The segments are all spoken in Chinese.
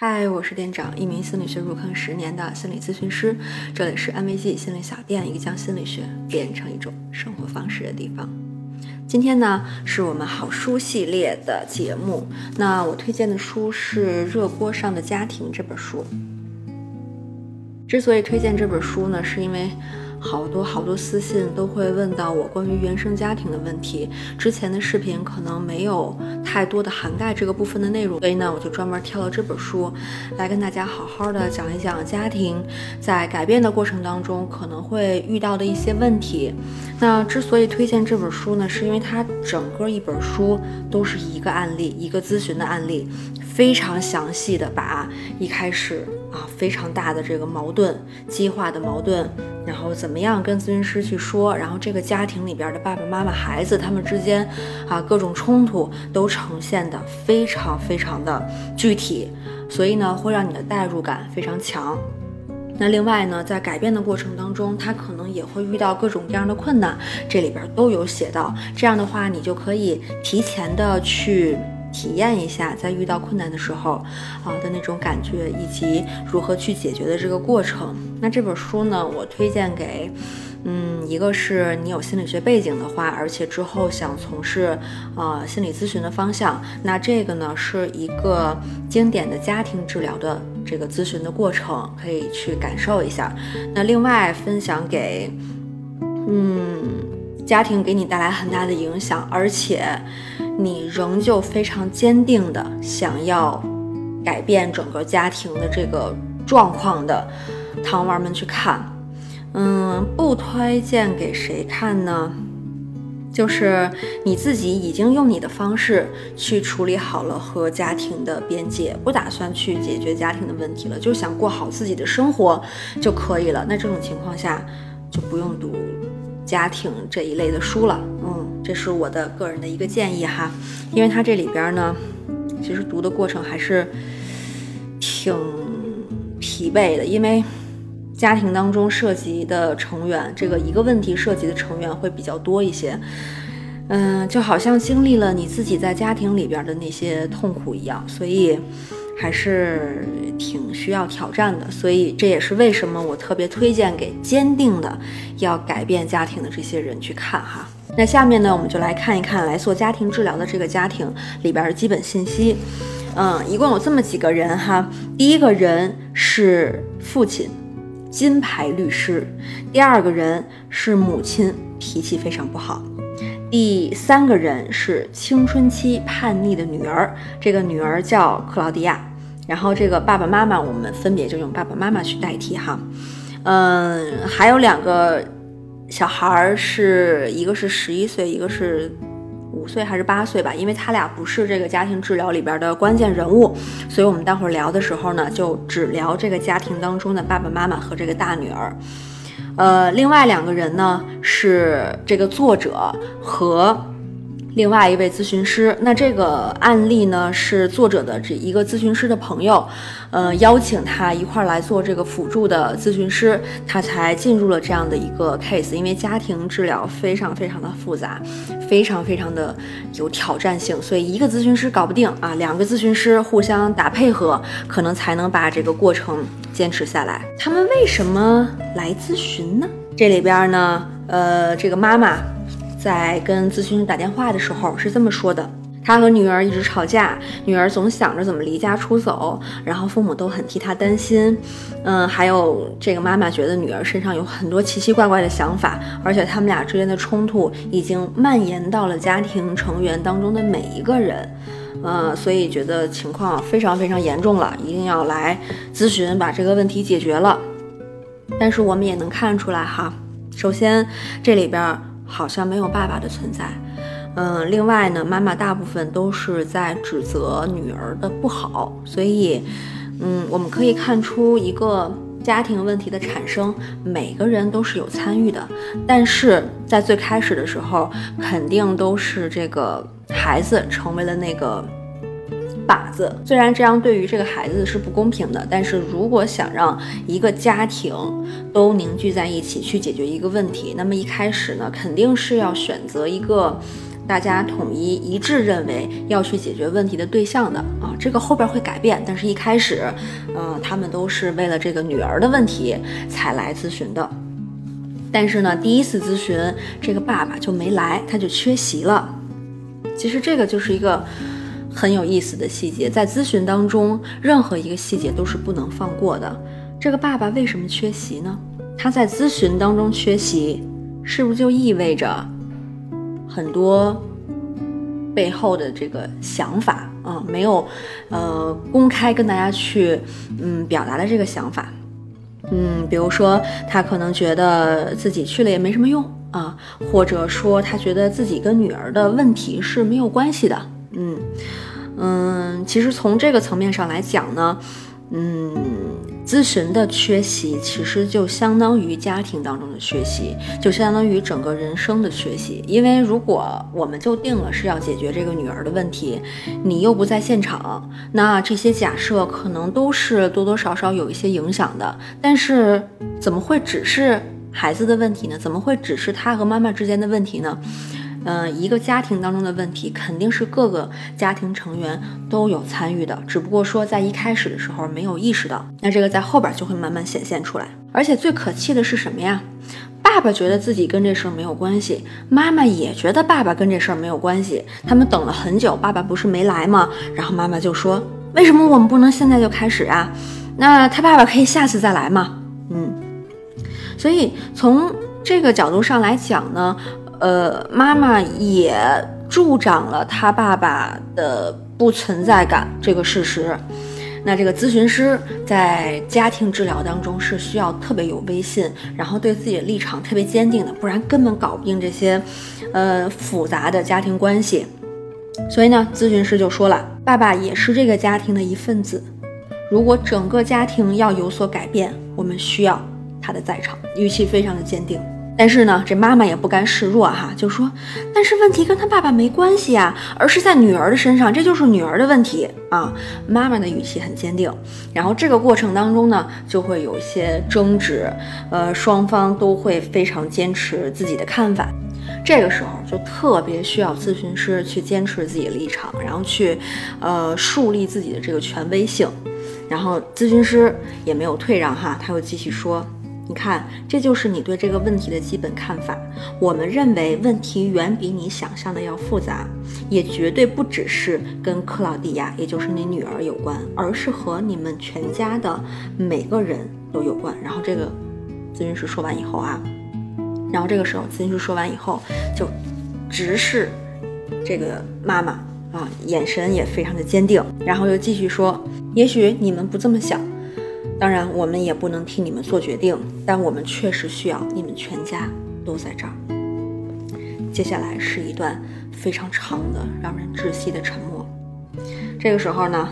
嗨，我是店长，一名心理学入坑十年的心理咨询师。这里是安慰剂心理小店，一个将心理学变成一种生活方式的地方。今天呢，是我们好书系列的节目。那我推荐的书是《热锅上的家庭》这本书。之所以推荐这本书呢，是因为。好多好多私信都会问到我关于原生家庭的问题，之前的视频可能没有太多的涵盖这个部分的内容，所以呢，我就专门挑了这本书来跟大家好好的讲一讲家庭在改变的过程当中可能会遇到的一些问题。那之所以推荐这本书呢，是因为它整个一本书都是一个案例，一个咨询的案例，非常详细的把一开始啊非常大的这个矛盾激化的矛盾。然后怎么样跟咨询师去说？然后这个家庭里边的爸爸妈妈、孩子他们之间啊各种冲突都呈现的非常非常的具体，所以呢会让你的代入感非常强。那另外呢，在改变的过程当中，他可能也会遇到各种各样的困难，这里边都有写到。这样的话，你就可以提前的去。体验一下在遇到困难的时候啊的那种感觉，以及如何去解决的这个过程。那这本书呢，我推荐给，嗯，一个是你有心理学背景的话，而且之后想从事啊心理咨询的方向。那这个呢是一个经典的家庭治疗的这个咨询的过程，可以去感受一下。那另外分享给，嗯，家庭给你带来很大的影响，而且。你仍旧非常坚定的想要改变整个家庭的这个状况的糖丸们去看，嗯，不推荐给谁看呢？就是你自己已经用你的方式去处理好了和家庭的边界，不打算去解决家庭的问题了，就想过好自己的生活就可以了。那这种情况下就不用读家庭这一类的书了，嗯。这是我的个人的一个建议哈，因为它这里边呢，其实读的过程还是挺疲惫的，因为家庭当中涉及的成员，这个一个问题涉及的成员会比较多一些，嗯，就好像经历了你自己在家庭里边的那些痛苦一样，所以还是挺需要挑战的，所以这也是为什么我特别推荐给坚定的要改变家庭的这些人去看哈。那下面呢，我们就来看一看来做家庭治疗的这个家庭里边的基本信息。嗯，一共有这么几个人哈。第一个人是父亲，金牌律师；第二个人是母亲，脾气非常不好；第三个人是青春期叛逆的女儿，这个女儿叫克劳迪亚。然后这个爸爸妈妈，我们分别就用爸爸妈妈去代替哈。嗯，还有两个。小孩儿是一个是十一岁，一个是五岁还是八岁吧？因为他俩不是这个家庭治疗里边的关键人物，所以我们待会儿聊的时候呢，就只聊这个家庭当中的爸爸妈妈和这个大女儿。呃，另外两个人呢是这个作者和。另外一位咨询师，那这个案例呢是作者的这一个咨询师的朋友，呃，邀请他一块儿来做这个辅助的咨询师，他才进入了这样的一个 case。因为家庭治疗非常非常的复杂，非常非常的有挑战性，所以一个咨询师搞不定啊，两个咨询师互相打配合，可能才能把这个过程坚持下来。他们为什么来咨询呢？这里边呢，呃，这个妈妈。在跟咨询师打电话的时候是这么说的：他和女儿一直吵架，女儿总想着怎么离家出走，然后父母都很替他担心。嗯，还有这个妈妈觉得女儿身上有很多奇奇怪怪的想法，而且他们俩之间的冲突已经蔓延到了家庭成员当中的每一个人。嗯，所以觉得情况非常非常严重了，一定要来咨询把这个问题解决了。但是我们也能看出来哈，首先这里边。好像没有爸爸的存在，嗯，另外呢，妈妈大部分都是在指责女儿的不好，所以，嗯，我们可以看出一个家庭问题的产生，每个人都是有参与的，但是在最开始的时候，肯定都是这个孩子成为了那个。靶子虽然这样对于这个孩子是不公平的，但是如果想让一个家庭都凝聚在一起去解决一个问题，那么一开始呢，肯定是要选择一个大家统一一致认为要去解决问题的对象的啊。这个后边会改变，但是一开始，嗯，他们都是为了这个女儿的问题才来咨询的。但是呢，第一次咨询这个爸爸就没来，他就缺席了。其实这个就是一个很有意思的细节，在咨询当中，任何一个细节都是不能放过的。这个爸爸为什么缺席呢？他在咨询当中缺席，是不是就意味着很多背后的这个想法啊，没有呃公开跟大家去嗯表达的这个想法？嗯，比如说他可能觉得自己去了也没什么用啊，或者说他觉得自己跟女儿的问题是没有关系的。嗯嗯，其实从这个层面上来讲呢，嗯。咨询的缺席，其实就相当于家庭当中的缺席，就相当于整个人生的缺席。因为如果我们就定了是要解决这个女儿的问题，你又不在现场，那这些假设可能都是多多少少有一些影响的。但是怎么会只是孩子的问题呢？怎么会只是他和妈妈之间的问题呢？嗯，一个家庭当中的问题肯定是各个家庭成员都有参与的，只不过说在一开始的时候没有意识到，那这个在后边就会慢慢显现出来。而且最可气的是什么呀？爸爸觉得自己跟这事儿没有关系，妈妈也觉得爸爸跟这事儿没有关系。他们等了很久，爸爸不是没来吗？然后妈妈就说：“为什么我们不能现在就开始啊？那他爸爸可以下次再来吗？”嗯，所以从这个角度上来讲呢。呃，妈妈也助长了他爸爸的不存在感这个事实。那这个咨询师在家庭治疗当中是需要特别有威信，然后对自己的立场特别坚定的，不然根本搞不定这些，呃，复杂的家庭关系。所以呢，咨询师就说了，爸爸也是这个家庭的一份子。如果整个家庭要有所改变，我们需要他的在场，语气非常的坚定。但是呢，这妈妈也不甘示弱哈，就说：“但是问题跟他爸爸没关系呀，而是在女儿的身上，这就是女儿的问题啊。”妈妈的语气很坚定，然后这个过程当中呢，就会有一些争执，呃，双方都会非常坚持自己的看法。这个时候就特别需要咨询师去坚持自己的立场，然后去，呃，树立自己的这个权威性。然后咨询师也没有退让哈，他又继续说。你看，这就是你对这个问题的基本看法。我们认为问题远比你想象的要复杂，也绝对不只是跟克劳迪亚，也就是你女儿有关，而是和你们全家的每个人都有关。然后这个咨询师说完以后啊，然后这个时候咨询师说完以后，就直视这个妈妈啊，眼神也非常的坚定，然后又继续说：也许你们不这么想。当然，我们也不能替你们做决定，但我们确实需要你们全家都在这儿。接下来是一段非常长的、让人窒息的沉默。这个时候呢，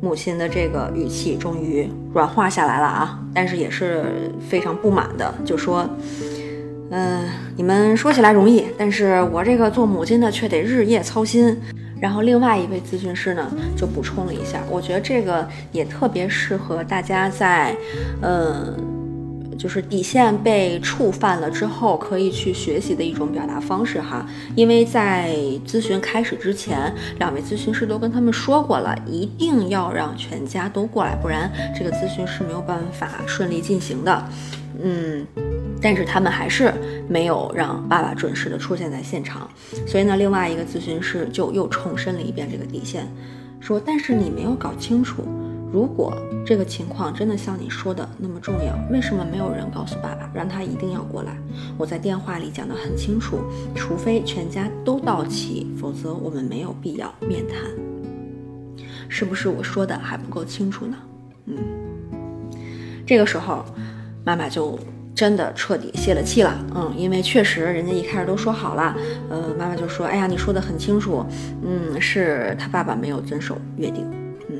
母亲的这个语气终于软化下来了啊，但是也是非常不满的，就说：“嗯，你们说起来容易，但是我这个做母亲的却得日夜操心。”然后另外一位咨询师呢，就补充了一下，我觉得这个也特别适合大家在，呃，就是底线被触犯了之后，可以去学习的一种表达方式哈。因为在咨询开始之前，两位咨询师都跟他们说过了，一定要让全家都过来，不然这个咨询是没有办法顺利进行的。嗯。但是他们还是没有让爸爸准时的出现在现场，所以呢，另外一个咨询师就又重申了一遍这个底线，说：“但是你没有搞清楚，如果这个情况真的像你说的那么重要，为什么没有人告诉爸爸，让他一定要过来？我在电话里讲得很清楚，除非全家都到齐，否则我们没有必要面谈。是不是我说的还不够清楚呢？嗯，这个时候，妈妈就。真的彻底泄了气了，嗯，因为确实人家一开始都说好了，呃，妈妈就说，哎呀，你说的很清楚，嗯，是他爸爸没有遵守约定，嗯，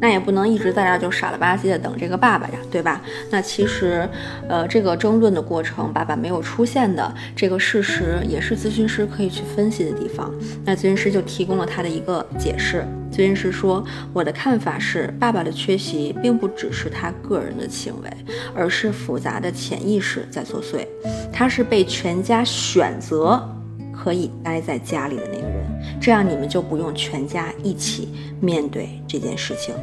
那也不能一直在这儿就傻了吧唧的等这个爸爸呀，对吧？那其实，呃，这个争论的过程，爸爸没有出现的这个事实，也是咨询师可以去分析的地方。那咨询师就提供了他的一个解释。咨询师说：“我的看法是，爸爸的缺席并不只是他个人的行为，而是复杂的潜意识在作祟。他是被全家选择可以待在家里的那个人，这样你们就不用全家一起面对这件事情，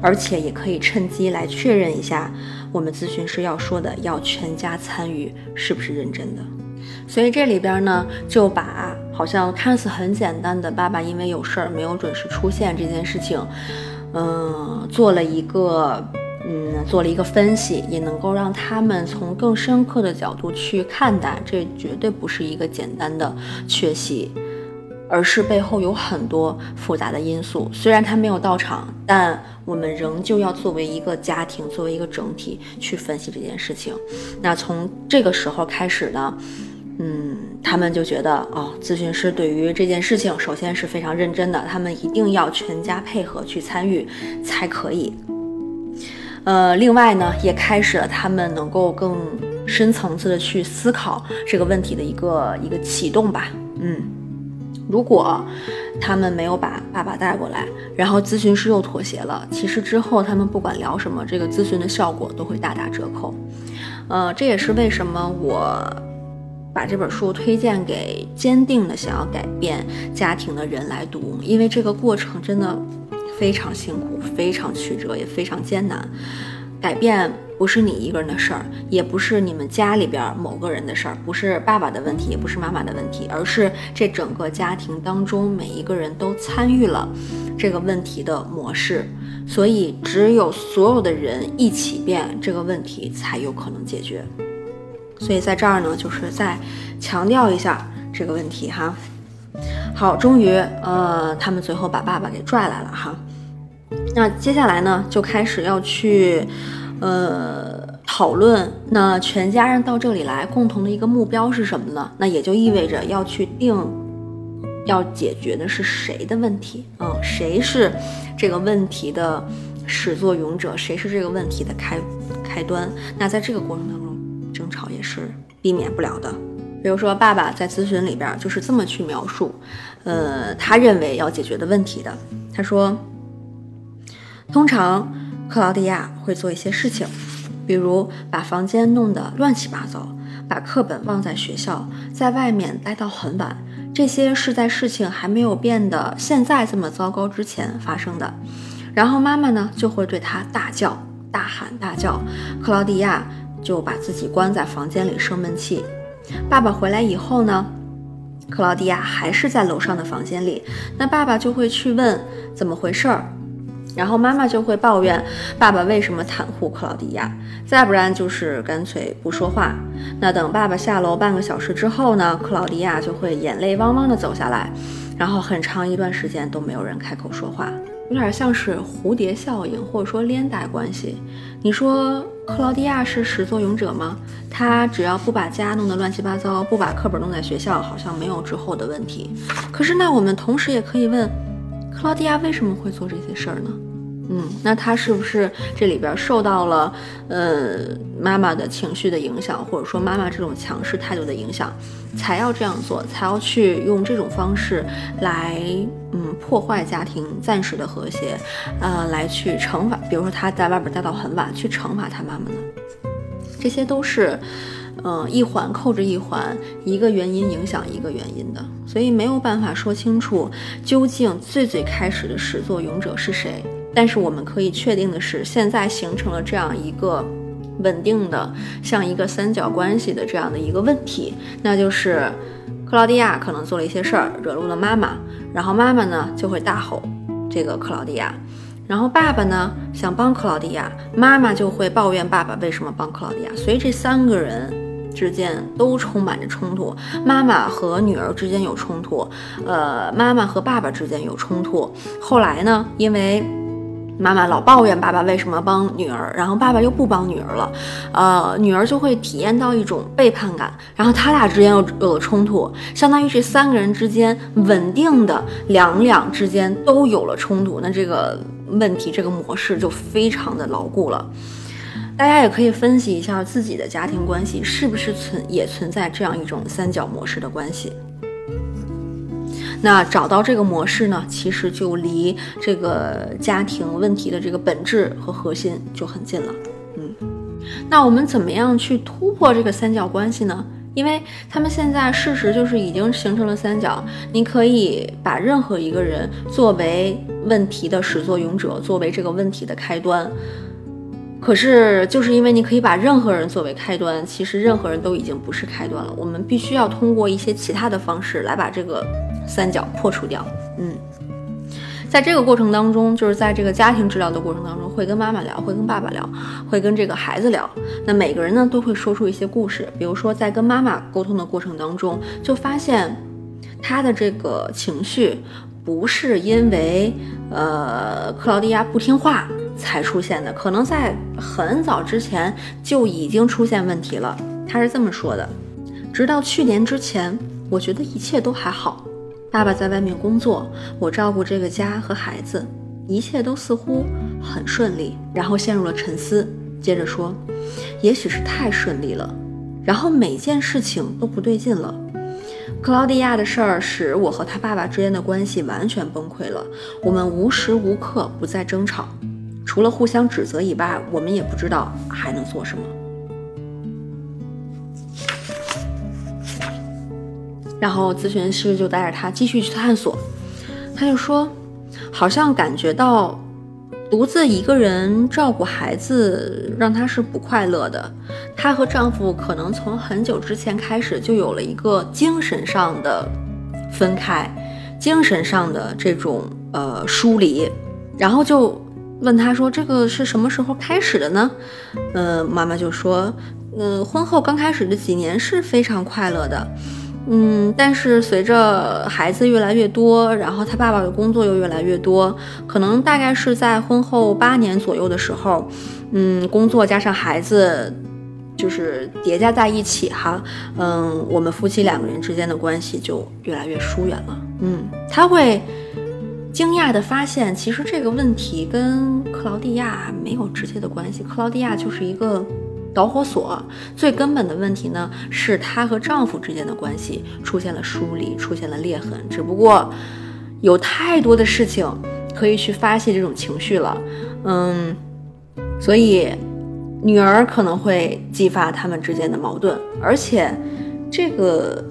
而且也可以趁机来确认一下我们咨询师要说的要全家参与是不是认真的。所以这里边呢，就把好像看似很简单的爸爸因为有事儿没有准时出现这件事情，嗯，做了一个。嗯，做了一个分析，也能够让他们从更深刻的角度去看待，这绝对不是一个简单的缺席，而是背后有很多复杂的因素。虽然他没有到场，但我们仍旧要作为一个家庭，作为一个整体去分析这件事情。那从这个时候开始呢，嗯他们就觉得哦，咨询师对于这件事情首先是非常认真的，他们一定要全家配合去参与才可以。呃，另外呢，也开始了他们能够更深层次的去思考这个问题的一个一个启动吧。嗯，如果他们没有把爸爸带过来，然后咨询师又妥协了，其实之后他们不管聊什么，这个咨询的效果都会大打折扣。呃，这也是为什么我把这本书推荐给坚定的想要改变家庭的人来读，因为这个过程真的。非常辛苦，非常曲折，也非常艰难。改变不是你一个人的事儿，也不是你们家里边某个人的事儿，不是爸爸的问题，也不是妈妈的问题，而是这整个家庭当中每一个人都参与了这个问题的模式。所以，只有所有的人一起变，这个问题才有可能解决。所以，在这儿呢，就是再强调一下这个问题哈。好，终于，呃，他们最后把爸爸给拽来了哈。那接下来呢，就开始要去，呃，讨论。那全家人到这里来，共同的一个目标是什么呢？那也就意味着要去定，要解决的是谁的问题？嗯，谁是这个问题的始作俑者？谁是这个问题的开开端？那在这个过程当中，争吵也是避免不了的。比如说，爸爸在咨询里边就是这么去描述，呃，他认为要解决的问题的。他说，通常克劳迪亚会做一些事情，比如把房间弄得乱七八糟，把课本忘在学校，在外面待到很晚。这些是在事情还没有变得现在这么糟糕之前发生的。然后妈妈呢就会对他大叫、大喊、大叫，克劳迪亚就把自己关在房间里生闷气。爸爸回来以后呢，克劳迪亚还是在楼上的房间里。那爸爸就会去问怎么回事儿，然后妈妈就会抱怨爸爸为什么袒护克劳迪亚，再不然就是干脆不说话。那等爸爸下楼半个小时之后呢，克劳迪亚就会眼泪汪汪地走下来，然后很长一段时间都没有人开口说话。有点像是蝴蝶效应，或者说连带关系。你说克劳迪亚是始作俑者吗？他只要不把家弄得乱七八糟，不把课本弄在学校，好像没有之后的问题。可是，那我们同时也可以问，克劳迪亚为什么会做这些事儿呢？嗯，那他是不是这里边受到了呃妈妈的情绪的影响，或者说妈妈这种强势态度的影响，才要这样做，才要去用这种方式来嗯破坏家庭暂时的和谐，呃，来去惩罚，比如说他在外边待到很晚，去惩罚他妈妈呢？这些都是嗯一环扣着一环，一个原因影响一个原因的，所以没有办法说清楚究竟最最开始的始作俑者是谁。但是我们可以确定的是，现在形成了这样一个稳定的，像一个三角关系的这样的一个问题，那就是克劳迪亚可能做了一些事儿，惹怒了妈妈，然后妈妈呢就会大吼这个克劳迪亚，然后爸爸呢想帮克劳迪亚，妈妈就会抱怨爸爸为什么帮克劳迪亚，所以这三个人之间都充满着冲突，妈妈和女儿之间有冲突，呃，妈妈和爸爸之间有冲突，后来呢，因为妈妈老抱怨爸爸为什么帮女儿，然后爸爸又不帮女儿了，呃，女儿就会体验到一种背叛感，然后他俩之间又有了冲突，相当于这三个人之间稳定的两两之间都有了冲突，那这个问题这个模式就非常的牢固了。大家也可以分析一下自己的家庭关系是不是存也存在这样一种三角模式的关系。那找到这个模式呢，其实就离这个家庭问题的这个本质和核心就很近了。嗯，那我们怎么样去突破这个三角关系呢？因为他们现在事实就是已经形成了三角，你可以把任何一个人作为问题的始作俑者，作为这个问题的开端。可是，就是因为你可以把任何人作为开端，其实任何人都已经不是开端了。我们必须要通过一些其他的方式来把这个三角破除掉。嗯，在这个过程当中，就是在这个家庭治疗的过程当中，会跟妈妈聊，会跟爸爸聊，会跟这个孩子聊。那每个人呢，都会说出一些故事。比如说，在跟妈妈沟通的过程当中，就发现他的这个情绪不是因为呃克劳迪亚不听话。才出现的，可能在很早之前就已经出现问题了。他是这么说的：直到去年之前，我觉得一切都还好。爸爸在外面工作，我照顾这个家和孩子，一切都似乎很顺利。然后陷入了沉思，接着说：也许是太顺利了，然后每件事情都不对劲了。克劳迪亚的事儿使我和他爸爸之间的关系完全崩溃了，我们无时无刻不在争吵。除了互相指责以外，我们也不知道还能做什么。然后咨询师就带着他继续去探索，他就说，好像感觉到独自一个人照顾孩子让他是不快乐的。她和丈夫可能从很久之前开始就有了一个精神上的分开，精神上的这种呃疏离，然后就。问他说：“这个是什么时候开始的呢？”嗯，妈妈就说：“嗯，婚后刚开始的几年是非常快乐的，嗯，但是随着孩子越来越多，然后他爸爸的工作又越来越多，可能大概是在婚后八年左右的时候，嗯，工作加上孩子就是叠加在一起哈，嗯，我们夫妻两个人之间的关系就越来越疏远了。嗯，他会。”惊讶地发现，其实这个问题跟克劳蒂亚没有直接的关系。克劳蒂亚就是一个导火索，最根本的问题呢，是她和丈夫之间的关系出现了疏离，出现了裂痕。只不过有太多的事情可以去发泄这种情绪了，嗯，所以女儿可能会激发他们之间的矛盾，而且这个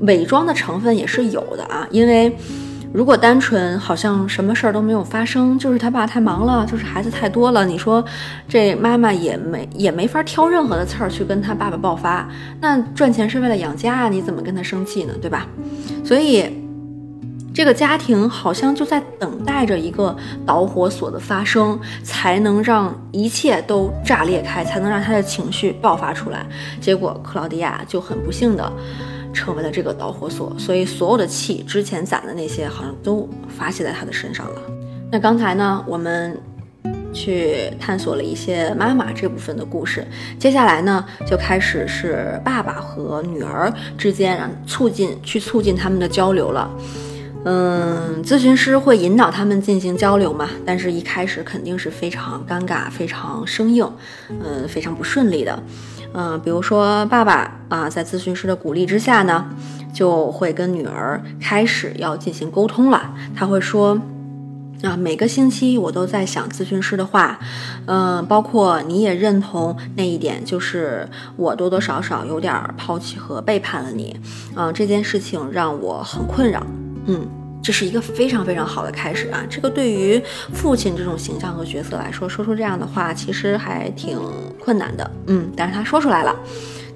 伪装的成分也是有的啊，因为。如果单纯好像什么事儿都没有发生，就是他爸太忙了，就是孩子太多了。你说这妈妈也没也没法挑任何的刺儿去跟他爸爸爆发。那赚钱是为了养家，你怎么跟他生气呢？对吧？所以这个家庭好像就在等待着一个导火索的发生，才能让一切都炸裂开，才能让他的情绪爆发出来。结果克劳迪亚就很不幸的。成为了这个导火索，所以所有的气之前攒的那些好像都发泄在他的身上了。那刚才呢，我们去探索了一些妈妈这部分的故事，接下来呢，就开始是爸爸和女儿之间，让促进去促进他们的交流了。嗯，咨询师会引导他们进行交流嘛，但是一开始肯定是非常尴尬、非常生硬，嗯，非常不顺利的。嗯，比如说爸爸啊，在咨询师的鼓励之下呢，就会跟女儿开始要进行沟通了。他会说，啊，每个星期我都在想咨询师的话，嗯，包括你也认同那一点，就是我多多少少有点抛弃和背叛了你，嗯，这件事情让我很困扰，嗯。这是一个非常非常好的开始啊！这个对于父亲这种形象和角色来说，说出这样的话其实还挺困难的，嗯，但是他说出来了，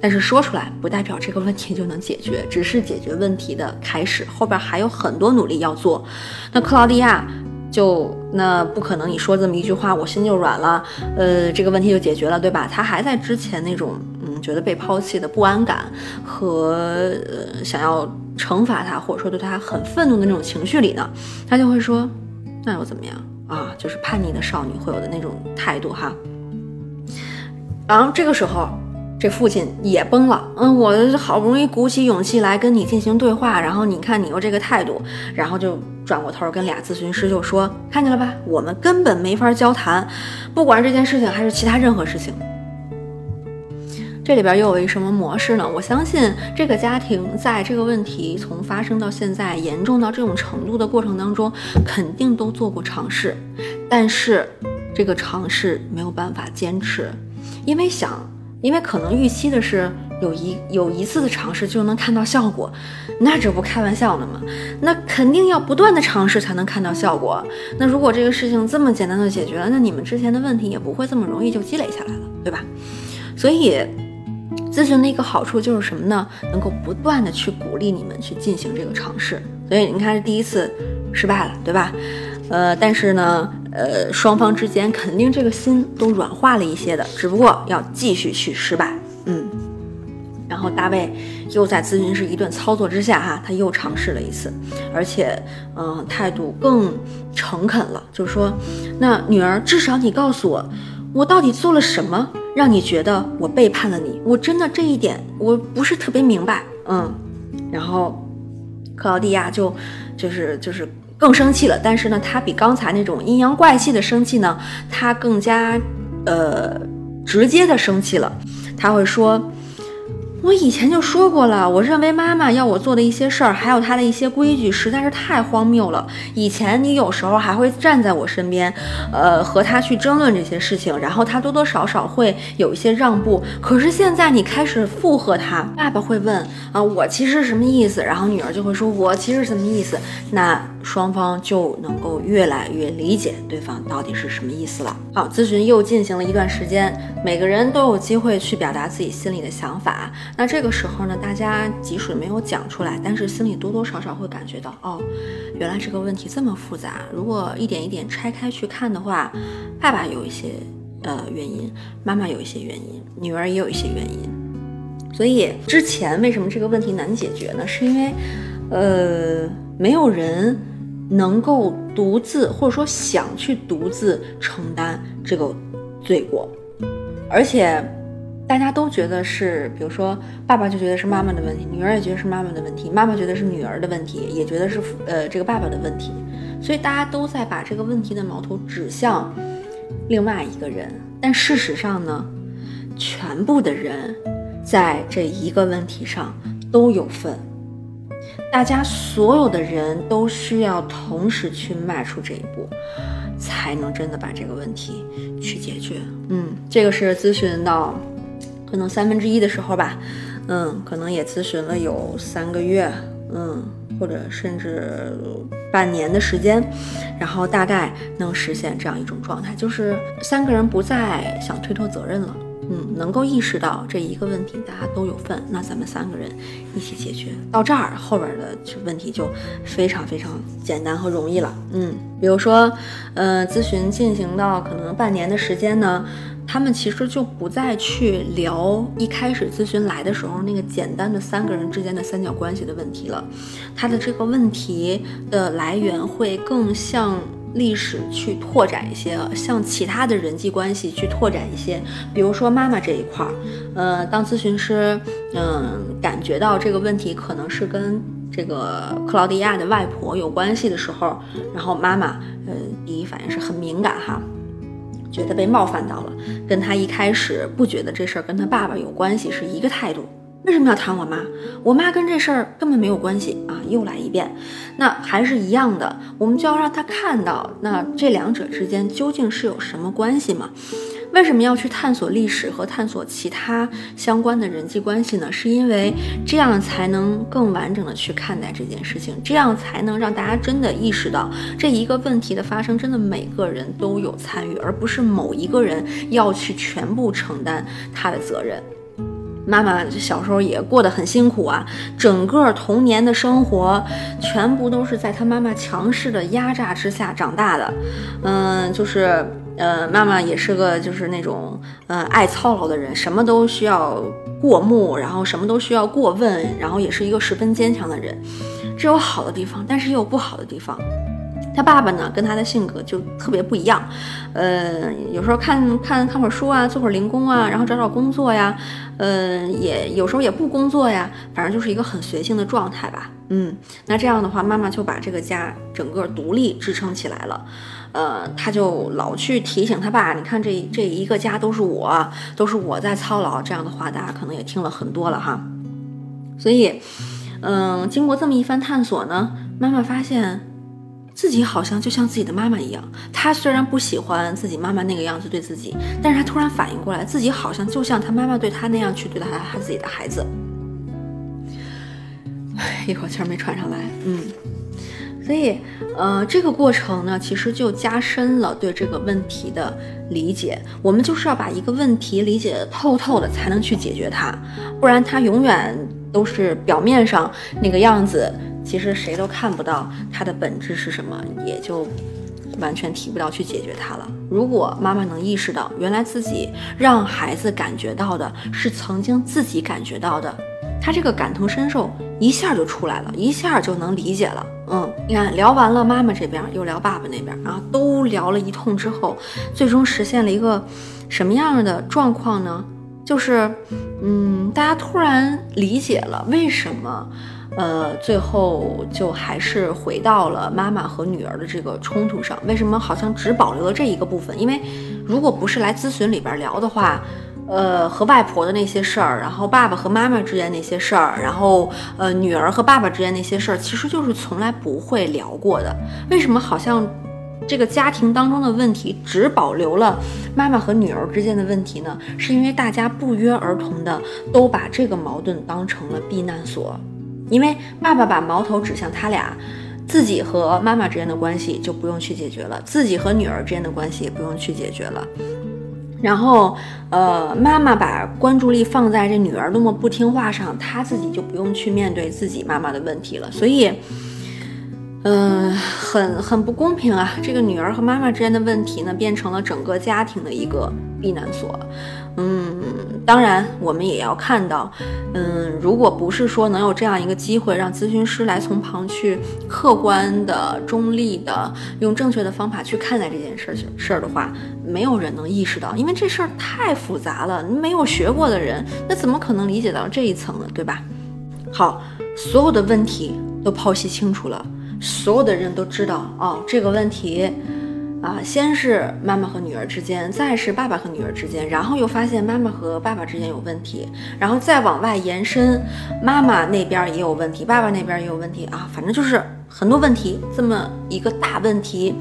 但是说出来不代表这个问题就能解决，只是解决问题的开始，后边还有很多努力要做。那克劳迪亚就那不可能，你说这么一句话，我心就软了，呃，这个问题就解决了，对吧？他还在之前那种嗯，觉得被抛弃的不安感和呃想要。惩罚他，或者说对他很愤怒的那种情绪里呢，他就会说：“那又怎么样啊？就是叛逆的少女会有的那种态度哈。”然后这个时候，这父亲也崩了。嗯，我好不容易鼓起勇气来跟你进行对话，然后你看你又这个态度，然后就转过头跟俩咨询师就说：“看见了吧，我们根本没法交谈，不管是这件事情还是其他任何事情。”这里边又有一什么模式呢？我相信这个家庭在这个问题从发生到现在严重到这种程度的过程当中，肯定都做过尝试，但是这个尝试没有办法坚持，因为想，因为可能预期的是有一有一次的尝试就能看到效果，那这不开玩笑呢吗？那肯定要不断的尝试才能看到效果。那如果这个事情这么简单的解决了，那你们之前的问题也不会这么容易就积累下来了，对吧？所以咨询的一个好处就是什么呢？能够不断的去鼓励你们去进行这个尝试。所以你看，第一次失败了，对吧？呃，但是呢，呃，双方之间肯定这个心都软化了一些的，只不过要继续去失败，嗯。然后大卫又在咨询师一顿操作之下，哈，他又尝试了一次，而且，嗯，态度更诚恳了，就是说，那女儿，至少你告诉我，我到底做了什么，让你觉得我背叛了你？我真的这一点我不是特别明白，嗯。然后克劳迪亚就就是就是更生气了，但是呢，他比刚才那种阴阳怪气的生气呢，他更加呃直接的生气了，他会说。我以前就说过了，我认为妈妈要我做的一些事儿，还有她的一些规矩，实在是太荒谬了。以前你有时候还会站在我身边，呃，和她去争论这些事情，然后她多多少少会有一些让步。可是现在你开始附和她，爸爸会问啊，我其实什么意思？然后女儿就会说，我其实什么意思？那双方就能够越来越理解对方到底是什么意思了。好，咨询又进行了一段时间，每个人都有机会去表达自己心里的想法。那这个时候呢，大家即使没有讲出来，但是心里多多少少会感觉到，哦，原来这个问题这么复杂。如果一点一点拆开去看的话，爸爸有一些呃原因，妈妈有一些原因，女儿也有一些原因。所以之前为什么这个问题难解决呢？是因为，呃，没有人能够独自或者说想去独自承担这个罪过，而且。大家都觉得是，比如说，爸爸就觉得是妈妈的问题，女儿也觉得是妈妈的问题，妈妈觉得是女儿的问题，也觉得是呃这个爸爸的问题，所以大家都在把这个问题的矛头指向另外一个人。但事实上呢，全部的人在这一个问题上都有份，大家所有的人都需要同时去迈出这一步，才能真的把这个问题去解决。嗯，这个是咨询到。可能三分之一的时候吧，嗯，可能也咨询了有三个月，嗯，或者甚至半年的时间，然后大概能实现这样一种状态，就是三个人不再想推脱责任了，嗯，能够意识到这一个问题大家都有份，那咱们三个人一起解决，到这儿后边的问题就非常非常简单和容易了，嗯，比如说，呃，咨询进行到可能半年的时间呢。他们其实就不再去聊一开始咨询来的时候那个简单的三个人之间的三角关系的问题了，他的这个问题的来源会更像历史去拓展一些，向其他的人际关系去拓展一些，比如说妈妈这一块儿，呃，当咨询师嗯感觉到这个问题可能是跟这个克劳迪亚的外婆有关系的时候，然后妈妈呃第一反应是很敏感哈。觉得被冒犯到了，跟他一开始不觉得这事儿跟他爸爸有关系是一个态度。为什么要谈我妈？我妈跟这事儿根本没有关系啊！又来一遍，那还是一样的，我们就要让他看到，那这两者之间究竟是有什么关系吗？为什么要去探索历史和探索其他相关的人际关系呢？是因为这样才能更完整的去看待这件事情，这样才能让大家真的意识到这一个问题的发生，真的每个人都有参与，而不是某一个人要去全部承担他的责任。妈妈小时候也过得很辛苦啊，整个童年的生活全部都是在她妈妈强势的压榨之下长大的，嗯，就是。呃，妈妈也是个就是那种呃爱操劳的人，什么都需要过目，然后什么都需要过问，然后也是一个十分坚强的人。这有好的地方，但是也有不好的地方。他爸爸呢，跟他的性格就特别不一样。呃，有时候看看看会儿书啊，做会儿零工啊，然后找找工作呀。呃，也有时候也不工作呀，反正就是一个很随性的状态吧。嗯，那这样的话，妈妈就把这个家整个独立支撑起来了。呃，他就老去提醒他爸，你看这这一个家都是我，都是我在操劳。这样的话，大家可能也听了很多了哈。所以，嗯，经过这么一番探索呢，妈妈发现。自己好像就像自己的妈妈一样。他虽然不喜欢自己妈妈那个样子对自己，但是他突然反应过来，自己好像就像他妈妈对他那样去对待他自己的孩子。唉一口气儿没喘上来，嗯。所以，呃，这个过程呢，其实就加深了对这个问题的理解。我们就是要把一个问题理解透透的，才能去解决它，不然它永远都是表面上那个样子，其实谁都看不到它的本质是什么，也就完全提不到去解决它了。如果妈妈能意识到，原来自己让孩子感觉到的是曾经自己感觉到的。他这个感同身受一下就出来了，一下就能理解了。嗯，你看，聊完了妈妈这边，又聊爸爸那边，然后都聊了一通之后，最终实现了一个什么样的状况呢？就是，嗯，大家突然理解了为什么，呃，最后就还是回到了妈妈和女儿的这个冲突上。为什么好像只保留了这一个部分？因为如果不是来咨询里边聊的话。呃，和外婆的那些事儿，然后爸爸和妈妈之间那些事儿，然后呃，女儿和爸爸之间那些事儿，其实就是从来不会聊过的。为什么好像这个家庭当中的问题只保留了妈妈和女儿之间的问题呢？是因为大家不约而同的都把这个矛盾当成了避难所，因为爸爸把矛头指向他俩，自己和妈妈之间的关系就不用去解决了，自己和女儿之间的关系也不用去解决了。然后，呃，妈妈把关注力放在这女儿多么不听话上，她自己就不用去面对自己妈妈的问题了。所以，嗯，很很不公平啊！这个女儿和妈妈之间的问题呢，变成了整个家庭的一个避难所。嗯，当然，我们也要看到，嗯，如果不是说能有这样一个机会，让咨询师来从旁去客观的、中立的，用正确的方法去看待这件事儿事儿的话，没有人能意识到，因为这事儿太复杂了，没有学过的人，那怎么可能理解到这一层呢？对吧？好，所有的问题都剖析清楚了，所有的人都知道，哦，这个问题。啊，先是妈妈和女儿之间，再是爸爸和女儿之间，然后又发现妈妈和爸爸之间有问题，然后再往外延伸，妈妈那边也有问题，爸爸那边也有问题啊，反正就是很多问题，这么一个大问题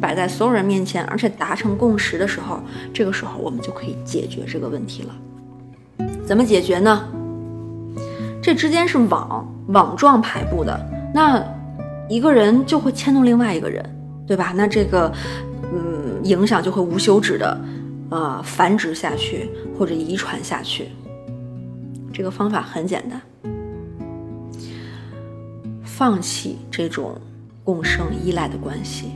摆在所有人面前，而且达成共识的时候，这个时候我们就可以解决这个问题了。怎么解决呢？这之间是网网状排布的，那一个人就会牵动另外一个人，对吧？那这个。影响就会无休止的，呃，繁殖下去或者遗传下去。这个方法很简单，放弃这种共生依赖的关系，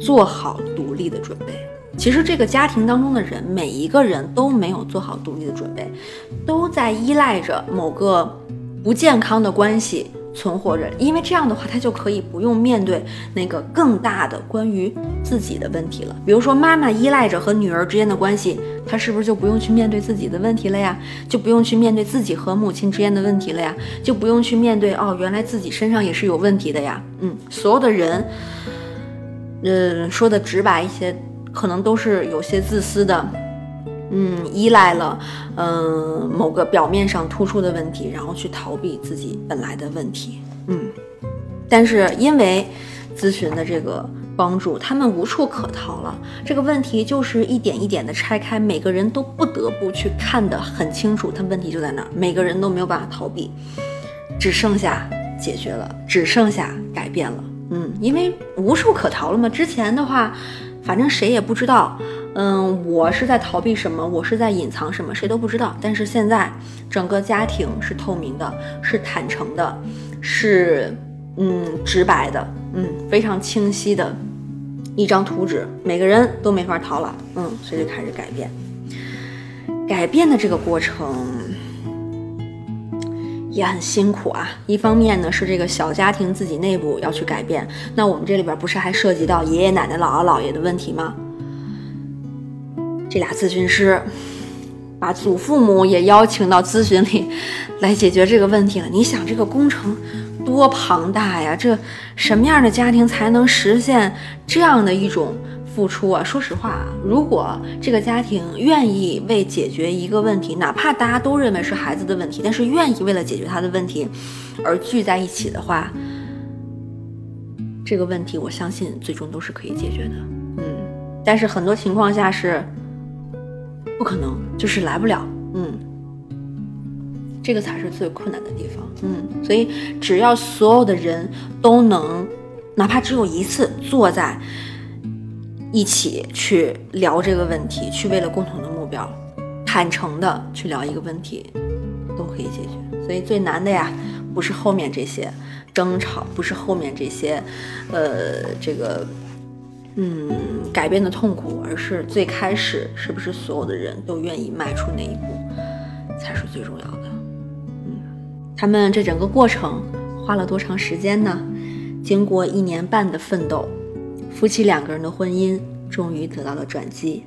做好独立的准备。其实这个家庭当中的人，每一个人都没有做好独立的准备，都在依赖着某个不健康的关系。存活着，因为这样的话，他就可以不用面对那个更大的关于自己的问题了。比如说，妈妈依赖着和女儿之间的关系，他是不是就不用去面对自己的问题了呀？就不用去面对自己和母亲之间的问题了呀？就不用去面对哦，原来自己身上也是有问题的呀？嗯，所有的人，嗯，说的直白一些，可能都是有些自私的。嗯，依赖了，嗯，某个表面上突出的问题，然后去逃避自己本来的问题。嗯，但是因为咨询的这个帮助，他们无处可逃了。这个问题就是一点一点的拆开，每个人都不得不去看得很清楚，他问题就在那儿，每个人都没有办法逃避，只剩下解决了，只剩下改变了。嗯，因为无处可逃了嘛。之前的话，反正谁也不知道。嗯，我是在逃避什么？我是在隐藏什么？谁都不知道。但是现在，整个家庭是透明的，是坦诚的，是嗯直白的，嗯非常清晰的一张图纸，每个人都没法逃了。嗯，所以就开始改变。改变的这个过程也很辛苦啊。一方面呢，是这个小家庭自己内部要去改变。那我们这里边不是还涉及到爷爷奶奶、姥姥姥爷的问题吗？这俩咨询师把祖父母也邀请到咨询里来解决这个问题了。你想，这个工程多庞大呀？这什么样的家庭才能实现这样的一种付出啊？说实话，如果这个家庭愿意为解决一个问题，哪怕大家都认为是孩子的问题，但是愿意为了解决他的问题而聚在一起的话，这个问题我相信最终都是可以解决的。嗯，但是很多情况下是不可能，就是来不了。嗯，这个才是最困难的地方。嗯，所以只要所有的人都能，哪怕只有一次坐在一起去聊这个问题，去为了共同的目标，坦诚的去聊一个问题，都可以解决。所以最难的呀，不是后面这些争吵，不是后面这些，呃，这个。嗯，改变的痛苦，而是最开始是不是所有的人都愿意迈出那一步，才是最重要的。嗯，他们这整个过程花了多长时间呢？经过一年半的奋斗，夫妻两个人的婚姻终于得到了转机。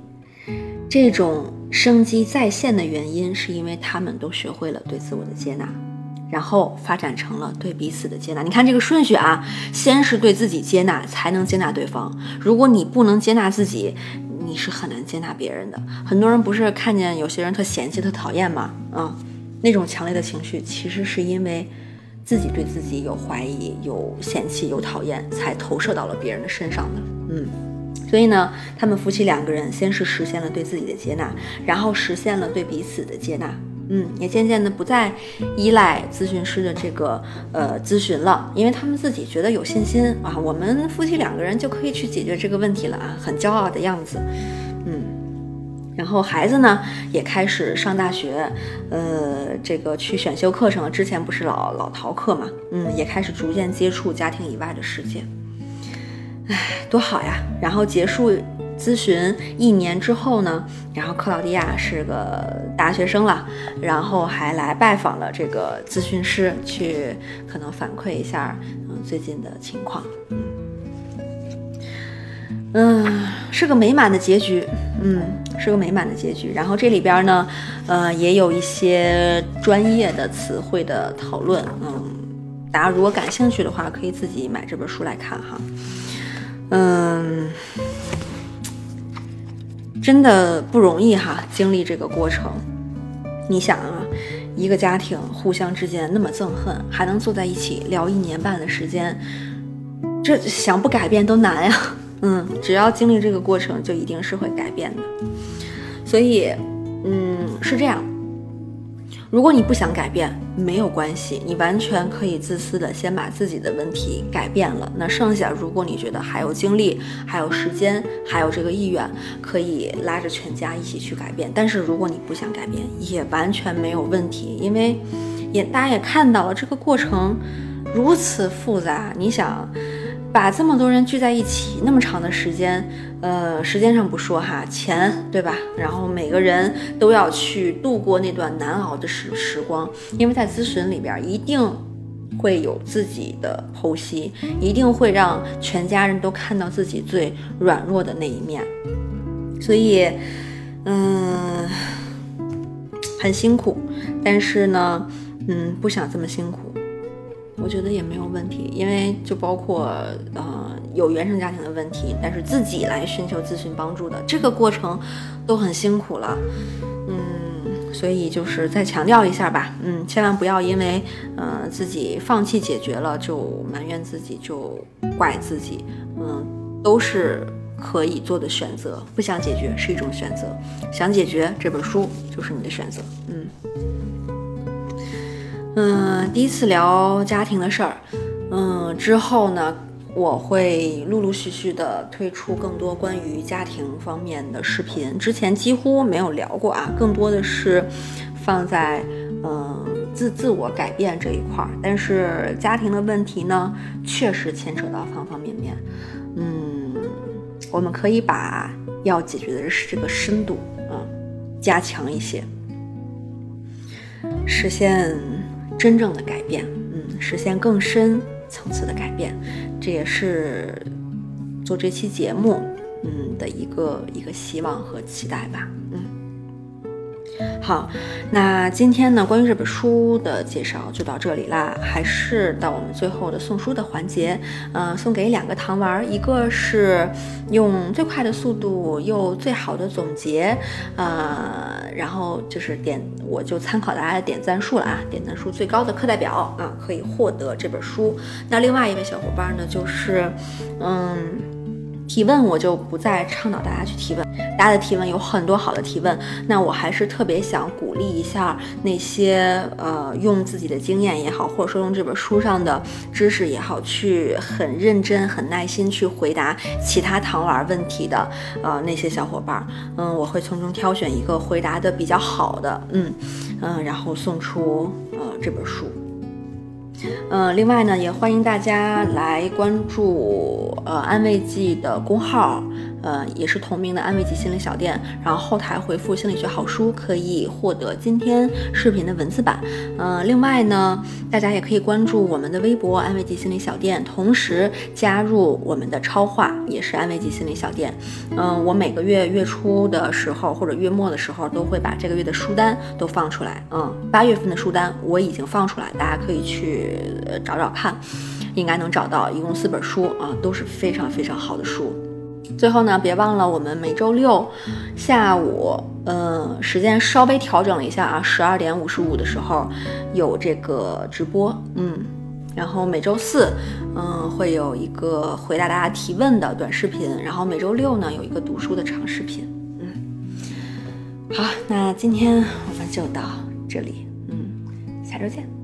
这种生机再现的原因，是因为他们都学会了对自我的接纳。然后发展成了对彼此的接纳。你看这个顺序啊，先是对自己接纳，才能接纳对方。如果你不能接纳自己，你是很难接纳别人的。很多人不是看见有些人特嫌弃、特讨厌吗？啊，那种强烈的情绪，其实是因为自己对自己有怀疑、有嫌弃、有讨厌，才投射到了别人的身上的。嗯，所以呢，他们夫妻两个人先是实现了对自己的接纳，然后实现了对彼此的接纳。嗯，也渐渐的不再依赖咨询师的这个呃咨询了，因为他们自己觉得有信心啊，我们夫妻两个人就可以去解决这个问题了啊，很骄傲的样子。嗯，然后孩子呢也开始上大学，呃，这个去选修课程，之前不是老老逃课嘛，嗯，也开始逐渐接触家庭以外的世界。哎，多好呀！然后结束。咨询一年之后呢，然后克劳迪亚是个大学生了，然后还来拜访了这个咨询师，去可能反馈一下嗯最近的情况，嗯，是个美满的结局，嗯，是个美满的结局。然后这里边呢，呃，也有一些专业的词汇的讨论，嗯，大家如果感兴趣的话，可以自己买这本书来看哈，嗯。真的不容易哈，经历这个过程。你想啊，一个家庭互相之间那么憎恨，还能坐在一起聊一年半的时间，这想不改变都难呀。嗯，只要经历这个过程，就一定是会改变的。所以，嗯，是这样。如果你不想改变，没有关系，你完全可以自私的先把自己的问题改变了。那剩下，如果你觉得还有精力、还有时间、还有这个意愿，可以拉着全家一起去改变。但是如果你不想改变，也完全没有问题，因为也大家也看到了这个过程如此复杂。你想。把这么多人聚在一起那么长的时间，呃，时间上不说哈，钱对吧？然后每个人都要去度过那段难熬的时时光，因为在咨询里边一定会有自己的剖析，一定会让全家人都看到自己最软弱的那一面，所以，嗯，很辛苦，但是呢，嗯，不想这么辛苦。我觉得也没有问题，因为就包括呃有原生家庭的问题，但是自己来寻求咨询帮助的这个过程都很辛苦了，嗯，所以就是再强调一下吧，嗯，千万不要因为呃自己放弃解决了就埋怨自己，就怪自己，嗯，都是可以做的选择，不想解决是一种选择，想解决这本书就是你的选择，嗯。嗯，第一次聊家庭的事儿，嗯，之后呢，我会陆陆续续的推出更多关于家庭方面的视频。之前几乎没有聊过啊，更多的是放在嗯自自我改变这一块儿。但是家庭的问题呢，确实牵扯到方方面面。嗯，我们可以把要解决的是这个深度啊加强一些，实现。真正的改变，嗯，实现更深层次的改变，这也是做这期节目，嗯的一个一个希望和期待吧，嗯。好，那今天呢，关于这本书的介绍就到这里啦。还是到我们最后的送书的环节，嗯，送给两个糖丸，一个是用最快的速度又最好的总结，呃，然后就是点，我就参考大家的点赞数了啊，点赞数最高的课代表啊，可以获得这本书。那另外一位小伙伴呢，就是，嗯。提问我就不再倡导大家去提问，大家的提问有很多好的提问，那我还是特别想鼓励一下那些呃用自己的经验也好，或者说用这本书上的知识也好，去很认真、很耐心去回答其他糖丸问题的呃那些小伙伴，嗯，我会从中挑选一个回答的比较好的，嗯嗯，然后送出呃这本书。嗯，另外呢，也欢迎大家来关注呃安慰剂的公号。呃，也是同名的安慰剂心理小店，然后后台回复“心理学好书”可以获得今天视频的文字版。嗯，另外呢，大家也可以关注我们的微博“安慰剂心理小店”，同时加入我们的超话，也是安慰剂心理小店。嗯，我每个月月初的时候或者月末的时候都会把这个月的书单都放出来。嗯，八月份的书单我已经放出来，大家可以去找找看，应该能找到，一共四本书啊，都是非常非常好的书。最后呢，别忘了我们每周六下午，嗯，时间稍微调整一下啊，十二点五十五的时候有这个直播，嗯，然后每周四，嗯，会有一个回答大家提问的短视频，然后每周六呢有一个读书的长视频，嗯，好，那今天我们就到这里，嗯，下周见。